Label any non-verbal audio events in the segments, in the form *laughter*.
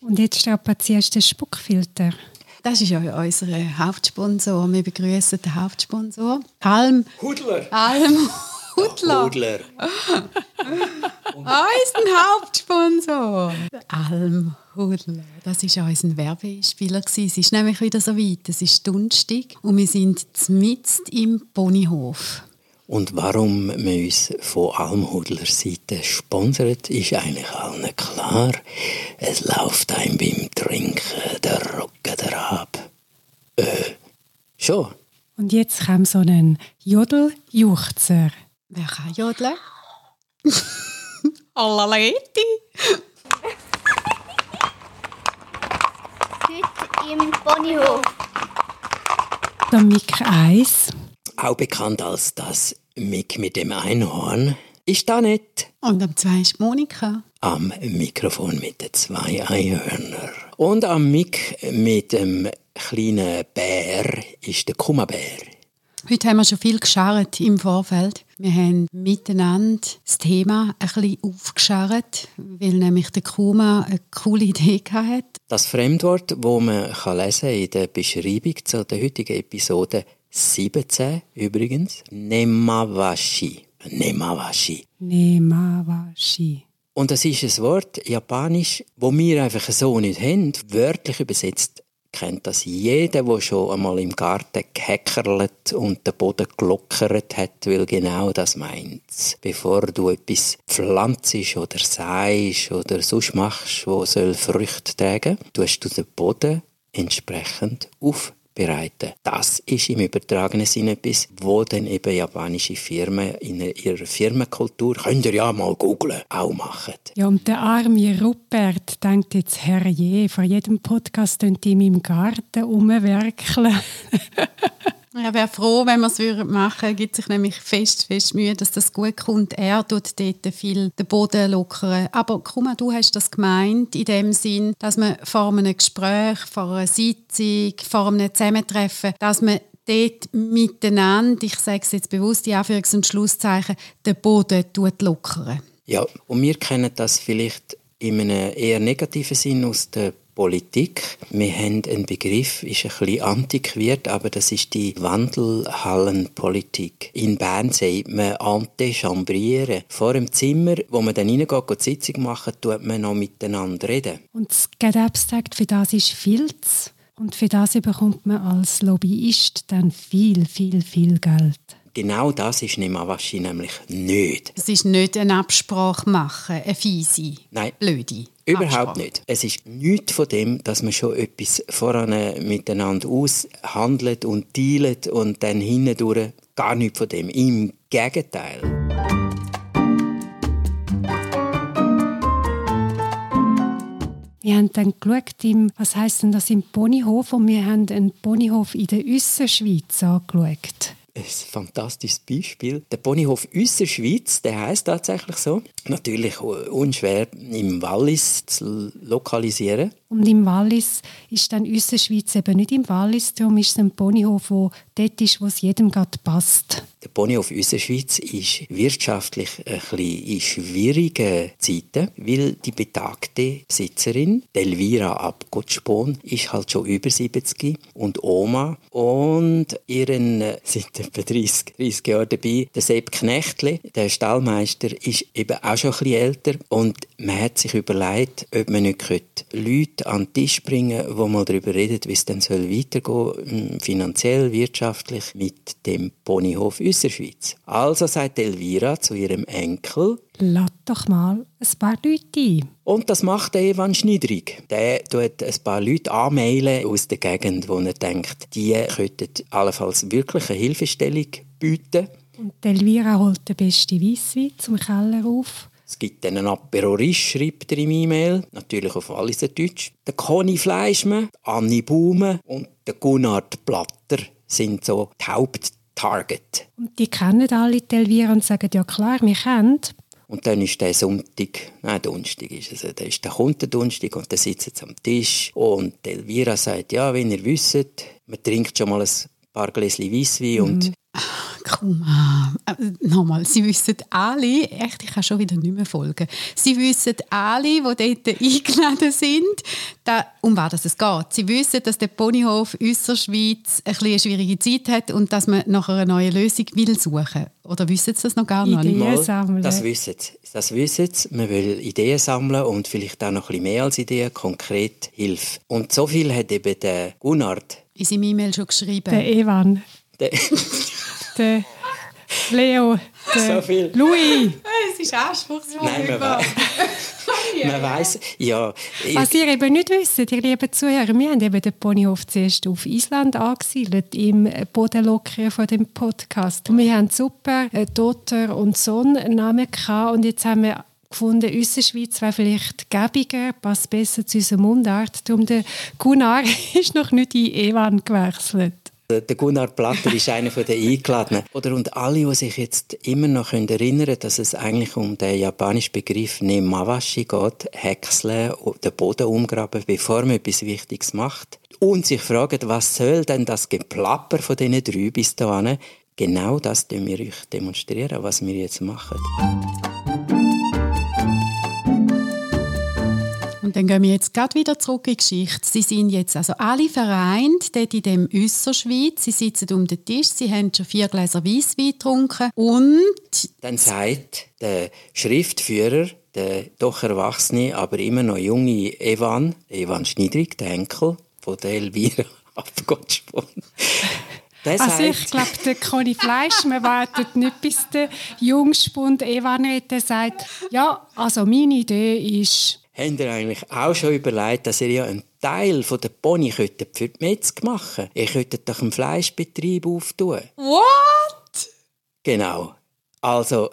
Und jetzt strapazierst du den Spuckfilter. Das ist ja unser Hauptsponsor. Wir begrüßen den Hauptsponsor. Alm. Hudler. Alm *laughs* Hudler. Hudler. *laughs* Unser Hauptsponsor. Alm Hudler. Das war unser Werbespieler. Es ist nämlich wieder so weit. Es ist Donnerstag und wir sind mitten im Ponyhof. Und warum man uns von Almhudler Seite sponsert, ist eigentlich allen klar. Es läuft einem beim Trinken der Rücken der ab. Äh, schon. Und jetzt kommt so ein Jodel-Juchzer. Wer kann jodeln? *laughs* Allaleti. Heute im Ponyhof. Der Mik 1. Auch bekannt als das Mick mit dem Einhorn, ist da nicht. Und am zwei ist Monika. Am Mikrofon mit den zwei Einhörner. Und am Mick mit dem kleinen Bär ist der Kummerbär. Heute haben wir schon viel gescharrt im Vorfeld. Wir haben miteinander das Thema ein bisschen aufgescharrt, weil nämlich der Kuma eine coole Idee hatte. Das Fremdwort, das man lesen kann in der Beschreibung zu der heutigen Episode 17 übrigens, Nemawashi. Nemawashi. Nemawashi. Und das ist ein Wort, japanisch, wo wir einfach so nicht haben. Wörtlich übersetzt kennt das jeder, der schon einmal im Garten gehäckerlet und den Boden glockert hat, weil genau das meint. Bevor du etwas pflanzt oder säst oder sonst machst, wo soll Früchte tragen, tust du den Boden entsprechend auf bereiten. Das ist im übertragenen Sinne etwas, wo dann eben japanische Firmen in ihrer Firmenkultur, könnt ihr ja mal googlen, auch machen. Ja, und der arme Rupert denkt jetzt, herrje, vor jedem Podcast könnt ihr in meinem Garten rumwerkeln. *laughs* Er wäre froh, wenn wir es machen würden. Gibt sich nämlich fest, fest Mühe, dass das gut kommt. Er tut dort viel den Boden lockern. Aber Kuma, du hast das gemeint in dem Sinn, dass man vor einem Gespräch, vor einer Sitzung, vor einem Zusammentreffen, dass man dort miteinander, ich sage es jetzt bewusst, die Anführungs- und Schlusszeichen, den Boden lockern. Ja, und wir kennen das vielleicht in einem eher negativen Sinn aus der Politik. Wir haben einen Begriff, ist ein bisschen antiquiert, aber das ist die Wandelhallenpolitik. In Bern sagt man Antechambrieren. Vor dem Zimmer, wo man dann reingeht, die Sitzung machen, tut man noch miteinander reden. Und das GetApp sagt, für das ist Filz. Und für das bekommt man als Lobbyist dann viel, viel, viel Geld. Genau das ist Nemawashi nämlich nicht. Es ist nicht eine Absprache machen, eine fiese, Nein. blöde. Überhaupt Absprache. nicht. Es ist nichts von dem, dass man schon etwas voran miteinander aushandelt und dealt und dann hindurch gar nichts von dem. Im Gegenteil. Wir haben dann geschaut, im, was heisst denn das im Ponyhof und wir haben einen Ponyhof in der Ausserschweiz angeschaut. Ein fantastisches Beispiel. Der Ponyhof Üsserschweiz, der heißt tatsächlich so. Natürlich unschwer im Wallis zu lokalisieren. Und im Wallis ist dann unsere Schweiz eben nicht im Wallis, darum ist es ein Ponyhof, wo dort ist, wo es jedem gerade passt. Der Ponyhof Üsserschweiz ist wirtschaftlich ein bisschen in schwierigen Zeiten, weil die betagte Besitzerin, Delvira Abgottspon, ist halt schon über 70 und Oma und ihren, *laughs* seit etwa 30, 30 Jahren dabei, der Sepp Knechtle, der Stallmeister, ist eben auch schon ein bisschen älter und man hat sich überlegt, ob man nicht Leute an den Tisch bringen die mal darüber reden, wie es dann soll weitergehen soll, finanziell, wirtschaftlich, mit dem Ponyhof Üsserschweiz. Also sagt Elvira zu ihrem Enkel, Lass doch mal ein paar Leute ein. und das macht der Evan Schniedrig. Der tut ein paar Leute anmailen aus der Gegend, wo er denkt, die könnten allenfalls wirklich eine Hilfestellung bieten. Und Elvira holt den besten Weisswein zum Keller auf. Es gibt dann einen Aperorist, schreibt er im E-Mail, natürlich auf Walliser Deutsch. Der Conny Fleischmann, Anni Baume und der Gunnar Platter sind so die Haupttarget. Und die kennen alle die Elvira und sagen, ja klar, wir kennen. Und dann ist der Sonntag, nein, Donnerstag ist es, der ist der der Donnerstag und dann sitzen sie am Tisch und Elvira sagt, ja, wenn ihr wisst, man trinkt schon mal ein paar Gläschen Weisswein und Kuma, äh, nochmal, Sie wissen alle, echt, ich kann schon wieder nicht mehr folgen, Sie wissen alle, die dort eingeladen sind, da, um was es geht. Sie wissen, dass der Ponyhof ein eine schwierige Zeit hat und dass man nach einer neuen Lösung will suchen Oder wissen Sie das noch gar noch nicht? Ideen sammeln. Das wissen Sie. Das wissen Sie. Man will Ideen sammeln und vielleicht auch noch ein bisschen mehr als Ideen, konkret Hilfe. Und so viel hat eben der Gunnard in seinem E-Mail schon geschrieben. Der Evan. Der *laughs* der Leo, der so viel. Louis. Es ist anspruchsvoll. Nein, man weiß, *laughs* man weiss, ja. Was ihr eben nicht wisst, ihr lieben Zuhörer, wir haben eben den Ponyhof zuerst auf Island angesiedelt, im Bodenlockeren von dem Podcast. Und wir haben super äh, Tochter und Sohn Namen gehabt und jetzt haben wir gefunden, unsere Schweiz wäre vielleicht gäbiger, passt besser zu unserer Mundart. Darum der Gunnar *laughs* ist noch nicht in Ewan gewechselt. Der Gunnar Platter ist einer der Eingeladenen. *laughs* Oder und alle, die sich jetzt immer noch erinnern können, dass es eigentlich um den japanischen Begriff Nemawashi geht, häckseln, den Boden umgraben, bevor man etwas Wichtiges macht. Und sich fragen, was soll denn das Geplapper von diesen drei bis dahin? Genau das demonstrieren wir euch demonstrieren, was wir jetzt machen. Und dann gehen wir jetzt gerade wieder zurück in die Geschichte. Sie sind jetzt also alle vereint dort in dem Össerschweiz. Sie sitzen um den Tisch, sie haben schon vier Gläser Weisswein getrunken und... Dann sagt der Schriftführer, der doch erwachsene, aber immer noch junge Evan, Evan Schniedrig, der Enkel von der Elvira *laughs* Abgottspon. Also ich glaube, der Conny Fleisch, man wartet nicht, bis der Jungspund Evan Rette sagt, ja, also meine Idee ist Habt ihr eigentlich auch schon überlegt, dass ihr ja einen Teil von der Pony für die Metzg machen Ihr könntet doch einen Fleischbetrieb auftun. What? Genau. Also,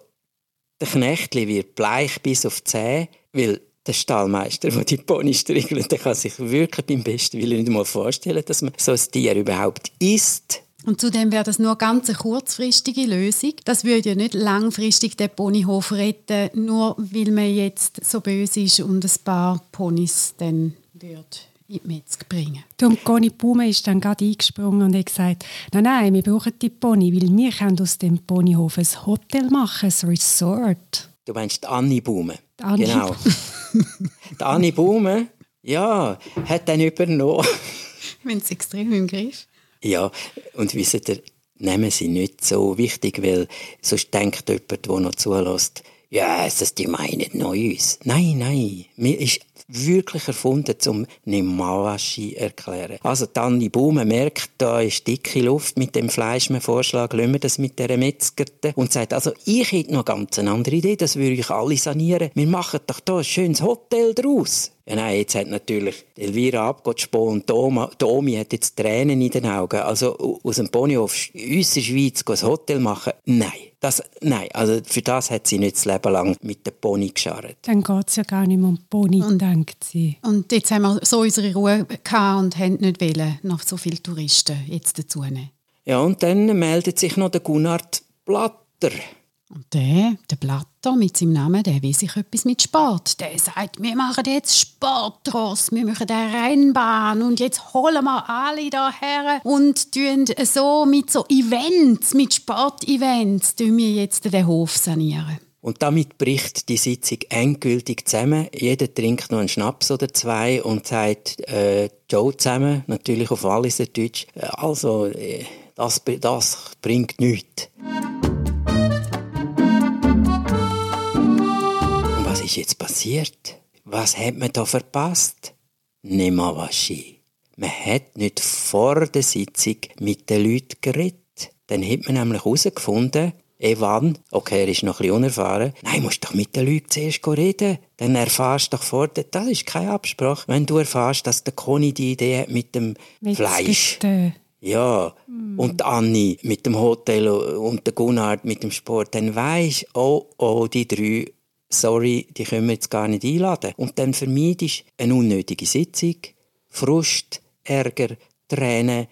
der Knechtli wird bleich bis auf die Zähne, weil der Stallmeister, der die Pony striegelt, der kann sich wirklich beim besten Willen nicht mal vorstellen, dass man so ein Tier überhaupt isst. Und zudem wäre das nur ganz eine kurzfristige Lösung. Das würde ja nicht langfristig den Ponyhof retten, nur weil man jetzt so böse ist und ein paar Ponys dann würde in die Metzg bringen. Und Conny Pume ist dann gerade eingesprungen und hat gesagt, nein, nein, wir brauchen die Pony, weil wir können aus dem Ponyhof ein Hotel machen, ein Resort. Du meinst Anni Anni. Genau. *laughs* die Anni Baume, ja, hat dann übernommen. Wenn es extrem im Griff. Ja, und wisst ihr, nehmen sie nicht so wichtig, weil sonst denkt jemand, der noch zulässt, ja, yes, die meinen noch uns. Nein, nein, mir ist wirklich erfunden, um Nemawashi erklären. Also Tanni Baume merkt, da ist dicke Luft mit dem Fleischmann-Vorschlag, lassen wir das mit der Metzgerte und sagt, also ich hätte noch ganz eine andere Idee, das würde ich alle sanieren. Wir machen doch da ein schönes Hotel draus. Ja, nein, jetzt hat natürlich Elvira Abgottspo und Domi hat jetzt Tränen in den Augen. Also aus dem Ponyhof uns in Schweiz ein Hotel machen, nein. Das, nein, also für das hat sie nicht das Leben lang mit dem Pony gescharrt. Dann geht es ja gar nicht mehr um Pony, und, denkt sie. Und jetzt haben wir so unsere Ruhe gehabt und haben nicht wollen, noch so viele Touristen jetzt dazu nehmen. Ja, und dann meldet sich noch der Gunnard Blatter. Und der, der Blatter mit seinem Namen, der will sich etwas mit Sport. Der sagt, wir machen jetzt Sportross, wir machen eine Rennbahn und jetzt holen wir alle daher und tun so mit so Events, mit Sportevents, tun wir jetzt den Hof sanieren. Und damit bricht die Sitzung endgültig zusammen. Jeder trinkt noch einen Schnaps oder zwei und sagt äh, Joe zusammen, natürlich auf Walliser Deutsch. Äh, also, äh, das, das bringt nichts. Ist jetzt passiert? Was hat man da verpasst? Nemawashi. Man hat nicht vor der Sitzung mit den Leuten geredet. Dann hat man nämlich herausgefunden, Evan, okay, er ist noch ein bisschen unerfahren, nein, musst doch mit den Leuten zuerst reden. Dann erfahrst du doch vor, das ist keine Absprache. Wenn du erfahrst, dass der Conny die Idee hat mit dem mit Fleisch. Bitte. Ja, mm. und Anni mit dem Hotel und der Gunnar mit dem Sport, dann weisst oh, oh, die drei sorry, die können wir jetzt gar nicht einladen. Und dann vermeidest du eine unnötige Sitzung, Frust, Ärger, Tränen.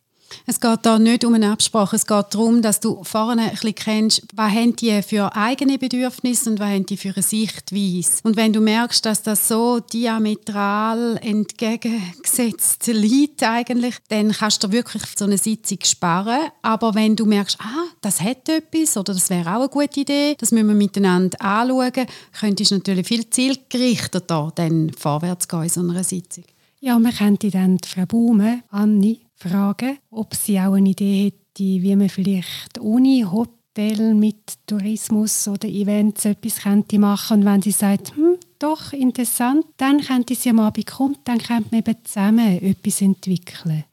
Es geht da nicht um eine Absprache, es geht darum, dass du vorne ein kennst, was haben die für eigene Bedürfnisse und was haben die für eine Sichtweise. Und wenn du merkst, dass das so diametral entgegengesetzt liegt eigentlich, dann kannst du wirklich so eine Sitzung sparen. Aber wenn du merkst, ah, das hat etwas oder das wäre auch eine gute Idee, das müssen wir miteinander anschauen, könntest du natürlich viel zielgerichteter dann vorwärts gehen in so einer Sitzung. Ja, man könnte dann Frau Baume, Anni, fragen, ob sie auch eine Idee hätte, wie man vielleicht ohne Hotel mit Tourismus oder Events etwas könnte machen Und wenn sie sagt, hm, doch, interessant, dann könnte sie am Abend kommen, dann könnte man eben zusammen etwas entwickeln.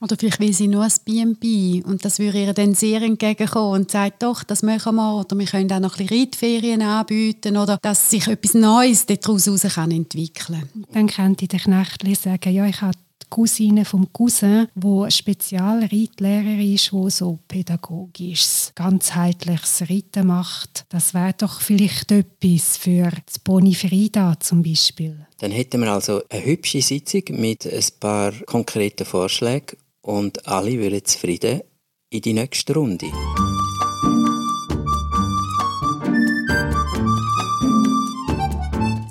Oder vielleicht will sie nur ein B&B und das würde ihr dann sehr entgegenkommen und sagt, doch, das machen wir oder wir können auch noch ein bisschen Reitferien anbieten oder dass sich etwas Neues daraus entwickeln kann. Dann könnte der Knechtli sagen, ja, ich habe Cousine vom Cousin, wo Spezialreitlehrerin ist, wo so pädagogisches, ganzheitliches Reiten macht. Das wäre doch vielleicht etwas für das Boni Frida zum Beispiel. Dann hätten wir also eine hübsche Sitzung mit ein paar konkreten Vorschlägen und alle würden zufrieden in die nächste Runde.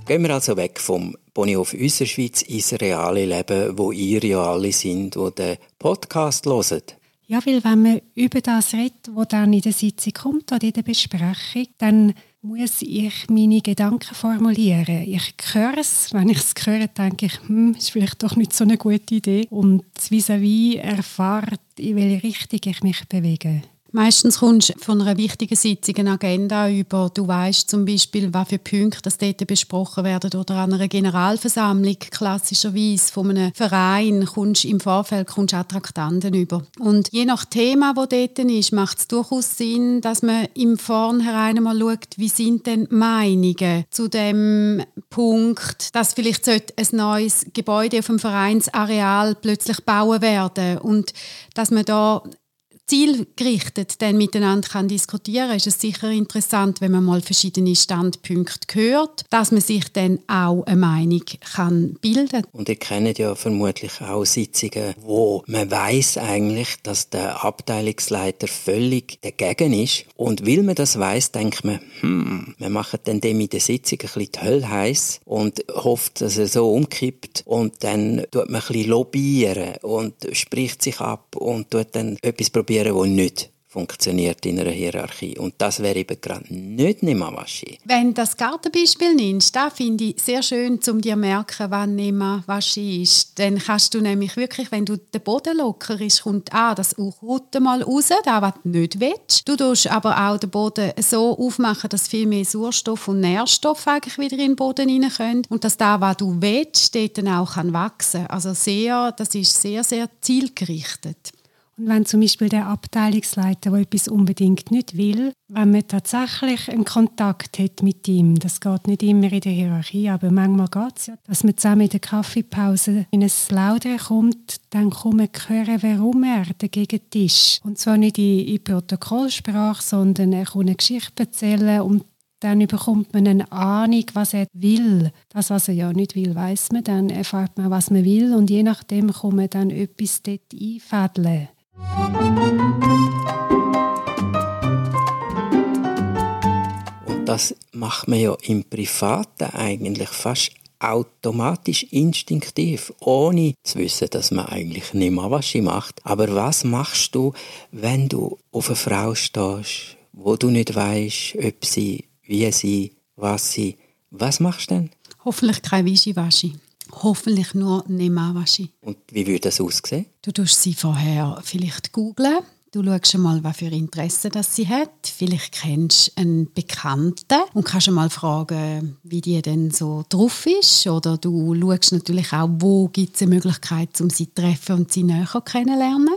Gehen wir also weg vom Ponyhof Schweiz ins reale Leben, wo ihr ja alle sind, die den Podcast hören. Ja, weil wenn man über das redet, was dann in der Sitzung kommt oder in der Besprechung, dann muss ich meine Gedanken formulieren. Ich höre es, wenn ich es höre, denke ich, hm, ist vielleicht doch nicht so eine gute Idee. Und vis-à-vis -vis erfahrt, in welche Richtung ich mich bewege. Meistens kommst du von einer wichtigen Sitzung eine Agenda über. Du weißt zum Beispiel, was für Punkte das dort besprochen werden oder an einer Generalversammlung klassischerweise von einem Verein kommst im Vorfeld kommst auch Traktanten über. Und je nach Thema, wo dort ist, macht es durchaus Sinn, dass man im Vornherein mal schaut, wie sind denn Meinungen zu dem Punkt, dass vielleicht ein neues Gebäude auf dem Vereinsareal plötzlich bauen werden und dass man da zielgerichtet dann miteinander kann diskutieren kann, ist es sicher interessant, wenn man mal verschiedene Standpunkte hört, dass man sich dann auch eine Meinung kann bilden Und ihr kennt ja vermutlich auch Sitzungen, wo man weiß eigentlich, dass der Abteilungsleiter völlig dagegen ist. Und weil man das weiß, denkt man, hm, wir machen dann dem in der Sitzung ein bisschen die Hölle heiß und hofft, dass er so umkippt. Und dann tut man ein bisschen lobbyieren und spricht sich ab und tut dann etwas probieren probieren, die nicht funktioniert in einer Hierarchie. Und das wäre eben gerade nicht Nemawashi. Wenn du das Gartenbeispiel nimmst, da finde ich sehr schön, um dir zu merken, wann Nemawashi ist. Dann kannst du nämlich wirklich, wenn du den Boden locker ist, kommt auch das Unkraut mal raus, das, was du nicht willst. Du tust aber auch den Boden so aufmachen, dass viel mehr Sauerstoff und Nährstoff eigentlich wieder in den Boden rein können. Und dass da, was du willst, dort dann auch wachsen kann. Also sehr, das ist sehr, sehr zielgerichtet. Und wenn zum Beispiel der Abteilungsleiter, der etwas unbedingt nicht will, wenn man tatsächlich einen Kontakt hat mit ihm, das geht nicht immer in der Hierarchie, aber manchmal geht es ja, dass man zusammen in der Kaffeepause in ein Plaudern kommt, dann kann man hören, warum er dagegen ist. Und zwar nicht in, in Protokollsprache, sondern er kann eine Geschichte erzählen und dann bekommt man eine Ahnung, was er will. Das, was er ja nicht will, weiß man. Dann erfahrt man, was man will und je nachdem kann man dann etwas dort einfädeln. Und das macht man ja im Privaten eigentlich fast automatisch instinktiv, ohne zu wissen, dass man eigentlich nicht mehr was macht. Aber was machst du, wenn du auf eine Frau stehst, wo du nicht weißt, ob sie, wie sie, was sie, was machst du denn? Hoffentlich kein Wischiwaschi. Hoffentlich nur Nemawashi. Und wie würde das aussehen? Du tust sie vorher vielleicht googlen. Du schaust mal, was für Interesse das sie hat. Vielleicht kennst du einen Bekannten und kannst mal fragen, wie die denn so drauf ist. Oder du schaust natürlich auch, wo gibt es eine Möglichkeit, um sie zu treffen und sie näher kennenzulernen.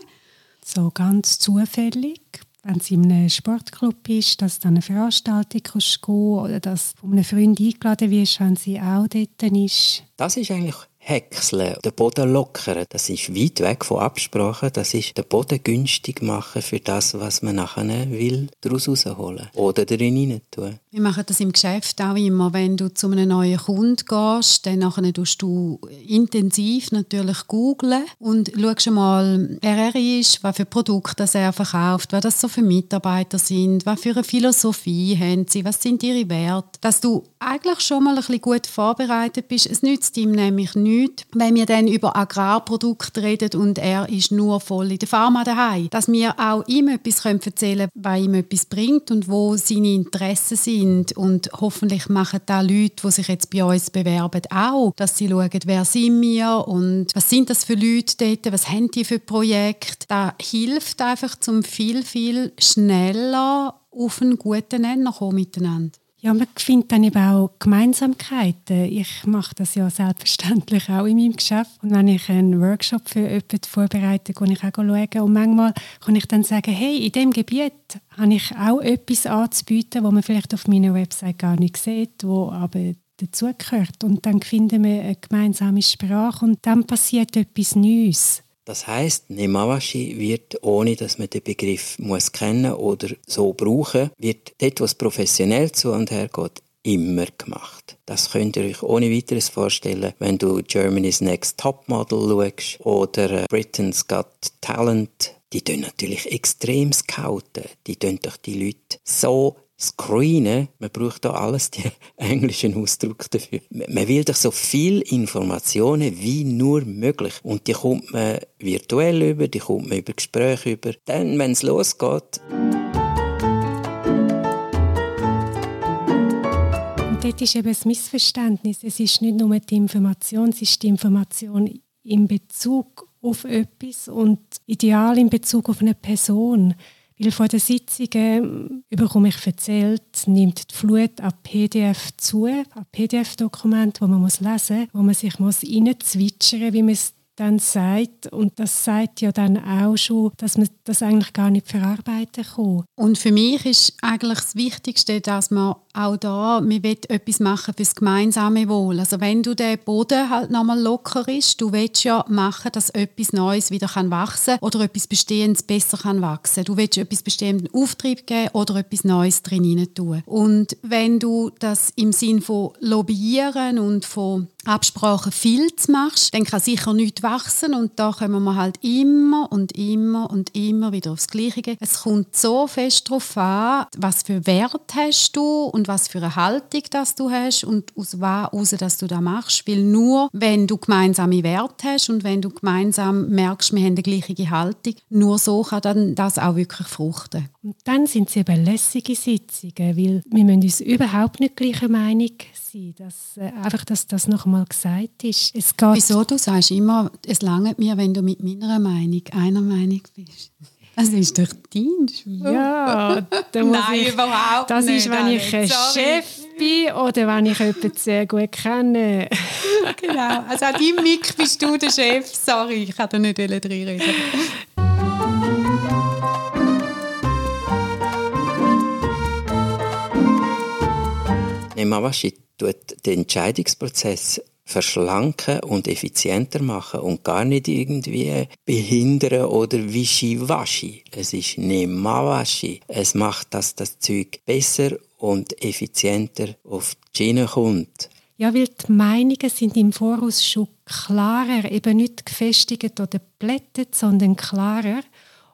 So ganz zufällig wenn sie in einem Sportclub ist, dass du an eine Veranstaltung kannst gehen oder dass von einem Freund eingeladen wirst, wenn sie auch dort ist. Das ist eigentlich häckseln, den Boden lockern, das ist weit weg von Absprachen. Das ist den Boden günstig machen für das, was man nachher will, daraus rausholen oder darin rein tun. Wir machen das im Geschäft auch immer, wenn du zu einem neuen Kunden gehst, dann nachher tust du intensiv natürlich googlen und schaust mal, wer er ist, was für Produkte er verkauft, was das so für Mitarbeiter sind, was für eine Philosophie haben sie, was sind ihre Werte, dass du eigentlich schon mal ein bisschen gut vorbereitet bist. Es nützt ihm nämlich nichts, wenn wir dann über Agrarprodukte reden und er ist nur voll in der Pharma daheim. Dass wir auch ihm etwas erzählen können, was ihm etwas bringt und wo seine Interessen sind. Und hoffentlich machen da Leute, die sich jetzt bei uns bewerben, auch, dass sie schauen, wer sind wir und was sind das für Leute dort, was haben die für Projekte. Das hilft einfach, zum viel, viel schneller auf einen guten Nenner kommen miteinander. Ja, man findet dann eben auch Gemeinsamkeiten. Ich mache das ja selbstverständlich auch in meinem Geschäft. Und wenn ich einen Workshop für jemanden vorbereite, gehe ich auch schauen. Und manchmal kann ich dann sagen, hey, in diesem Gebiet habe ich auch etwas anzubieten, was man vielleicht auf meiner Website gar nicht sieht, wo aber dazugehört. Und dann finden wir eine gemeinsame Sprache und dann passiert etwas Neues. Das heißt, Nemawashi wird, ohne dass man den Begriff muss kennen oder so brauchen, wird dort, was professionell zu und her geht, immer gemacht. Das könnt ihr euch ohne weiteres vorstellen, wenn du Germany's Next Topmodel schaust oder äh, Britain's Got Talent. Die tun natürlich extrem scouten. Die tun doch die Leute so Screenen, man braucht da alles die *laughs* englischen Ausdrücke dafür. Man will doch so viel Informationen wie nur möglich. Und die kommt man virtuell über, die kommt man über Gespräche über. Dann, wenn es losgeht. Und dort ist eben das Missverständnis. Es ist nicht nur die Information, es ist die Information in Bezug auf etwas und ideal in Bezug auf eine Person. Weil vor den Sitzungen bekomme ich erzählt, nimmt die Flut an PDF zu, an PDF-Dokument, wo man lesen muss, wo man sich muss reinzwitschern muss, wie man es dann sagt. Und das sagt ja dann auch schon, dass man das eigentlich gar nicht verarbeiten kann. Und für mich ist eigentlich das Wichtigste, dass man auch da, wir wollen etwas machen für das gemeinsame Wohl. Also wenn du den Boden halt nochmal locker ist, du willst ja machen, dass etwas Neues wieder kann wachsen oder etwas Bestehendes besser kann wachsen. Du willst etwas Bestehendes Auftrieb geben oder etwas Neues drin tun. Und wenn du das im Sinn von Lobbyieren und von Absprachen viel machst, dann kann sicher nichts wachsen und da kommen wir halt immer und immer und immer wieder aufs Gleiche. Es kommt so fest darauf an, was für Wert hast du und was für eine Haltung das du hast und aus was raus, dass du das machst. Weil nur, wenn du gemeinsame Werte hast und wenn du gemeinsam merkst, wir haben die gleiche Haltung, nur so kann dann das auch wirklich fruchten. Und dann sind es eben lässige Sitzungen, weil wir müssen uns überhaupt nicht gleicher Meinung sein. Dass, äh, einfach, dass das noch mal gesagt ist. Es geht Wieso? Du sagst immer, es langt mir, wenn du mit meiner Meinung einer Meinung bist. Das ist doch dein Spruch. Ja, da muss Nein, ich, überhaupt das nicht. ist, wenn ich ein Sorry. Chef bin oder wenn ich jemanden sehr gut kenne. *laughs* Genau. Also an deinem Mick bist du der Chef. Sorry, ich kann da nicht reinreden. Nemawashi tut den Entscheidungsprozess verschlanken und effizienter machen und gar nicht irgendwie behindern oder wischiwaschi. Es ist Nemawashi. Es macht, dass das Zeug besser und effizienter auf die Schiene kommt. Ja, weil die Meinungen sind im Voraus schon klarer, eben nicht gefestigt oder geplättet, sondern klarer.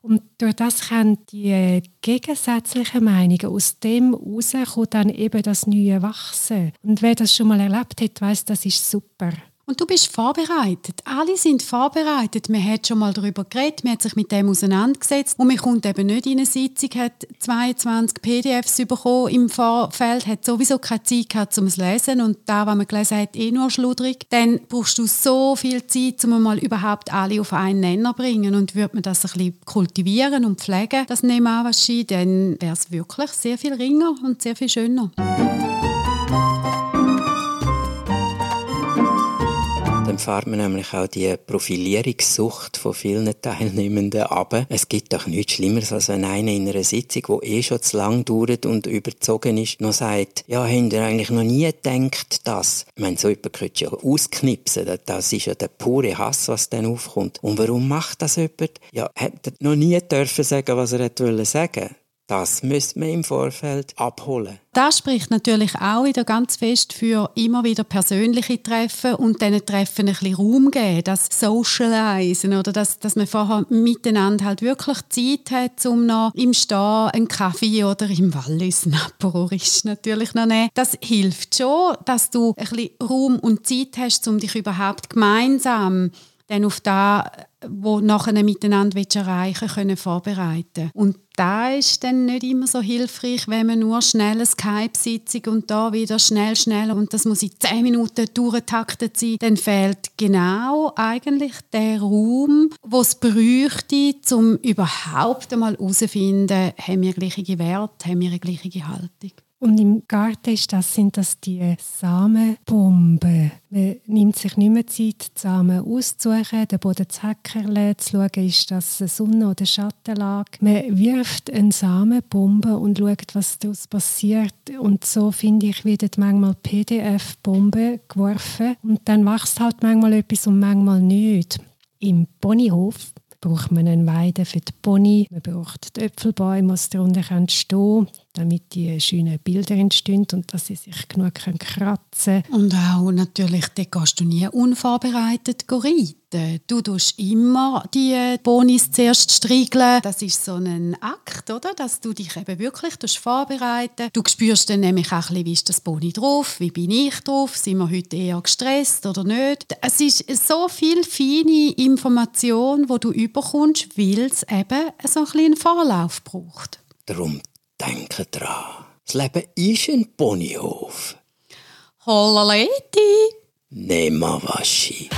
Und durch das können die äh, gegensätzlichen Meinungen aus dem heraus kommt dann eben das Neue wachsen. Und wer das schon mal erlebt hat, weiß, das ist super. Und du bist vorbereitet. Alle sind vorbereitet. Man hat schon mal darüber geredet, man hat sich mit dem auseinandergesetzt. Und man kommt eben nicht in eine Sitzung, hat 22 PDFs bekommen im Vorfeld, hat sowieso keine Zeit gehabt, um es zu lesen. Und da, was man gelesen hat, eh nur schludrig. Dann brauchst du so viel Zeit, um mal überhaupt alle auf einen Nenner zu bringen. Und würde man das ein bisschen kultivieren und pflegen, das Nemawashi, dann wäre es wirklich sehr viel ringer und sehr viel schöner. Fährt man nämlich auch die Profilierungssucht von vielen Teilnehmenden ab. Es gibt doch nichts Schlimmeres, als wenn einer in einer Sitzung, die eh schon zu lang dauert und überzogen ist, noch sagt, ja, habt ihr eigentlich noch nie gedacht, dass? Ich meine, so jemand könnte ja ausknipsen. Das ist ja der pure Hass, was dann aufkommt. Und warum macht das jemand? Ja, hat er noch nie dürfen sagen, was er wollte sagen. Das müsste man im Vorfeld abholen. Das spricht natürlich auch wieder ganz fest für immer wieder persönliche Treffen und diesen Treffen ein bisschen Raum geben, das Socialisen oder dass, dass man vorher miteinander halt wirklich Zeit hat, um noch im Stehen einen Kaffee oder im Wallis ein natürlich noch nehmen. Das hilft schon, dass du ein bisschen Raum und Zeit hast, um dich überhaupt gemeinsam dann auf das, was nachher miteinander erreichen können, vorbereiten. Und da ist dann nicht immer so hilfreich, wenn man nur schnell eine Skype-Sitzung und da wieder schnell, schnell und das muss in zehn Minuten durchgetaktet sein, dann fehlt genau eigentlich der Raum, wo es bräuchte, um überhaupt einmal herauszufinden, haben wir gleiche Werte, haben wir eine gleiche Haltung. Und im Garten ist das, sind das die Samenbomben. Man nimmt sich nicht mehr Zeit, die Samen auszusuchen, den Boden zu häckerle, zu schauen, ist das Sonne- oder Schattenlage. Man wirft eine Samenbombe und schaut, was daraus passiert. Und so, finde ich, wird manchmal PDF-Bombe geworfen. Und dann wächst halt manchmal etwas und manchmal nicht. Im Ponyhof braucht man eine Weide für die Pony, man braucht die Äpfelbäume, die darunter stehen damit die schönen Bilder entstehen und dass sie sich genug kratzen können. Und auch natürlich, da gehst du nie unvorbereitet reiten. Du tust immer die Bonis zuerst striegeln. Das ist so ein Akt, oder? dass du dich eben wirklich vorbereiten Du spürst dann nämlich auch ein bisschen, wie ist das Boni drauf, wie bin ich drauf, sind wir heute eher gestresst oder nicht. Es ist so viel feine Information, wo du überkommst, weil es eben so ein bisschen einen Vorlauf braucht. Darum Denke dran, das Leben ist ein Ponyhof. Holla Lady! Nehma Waschi.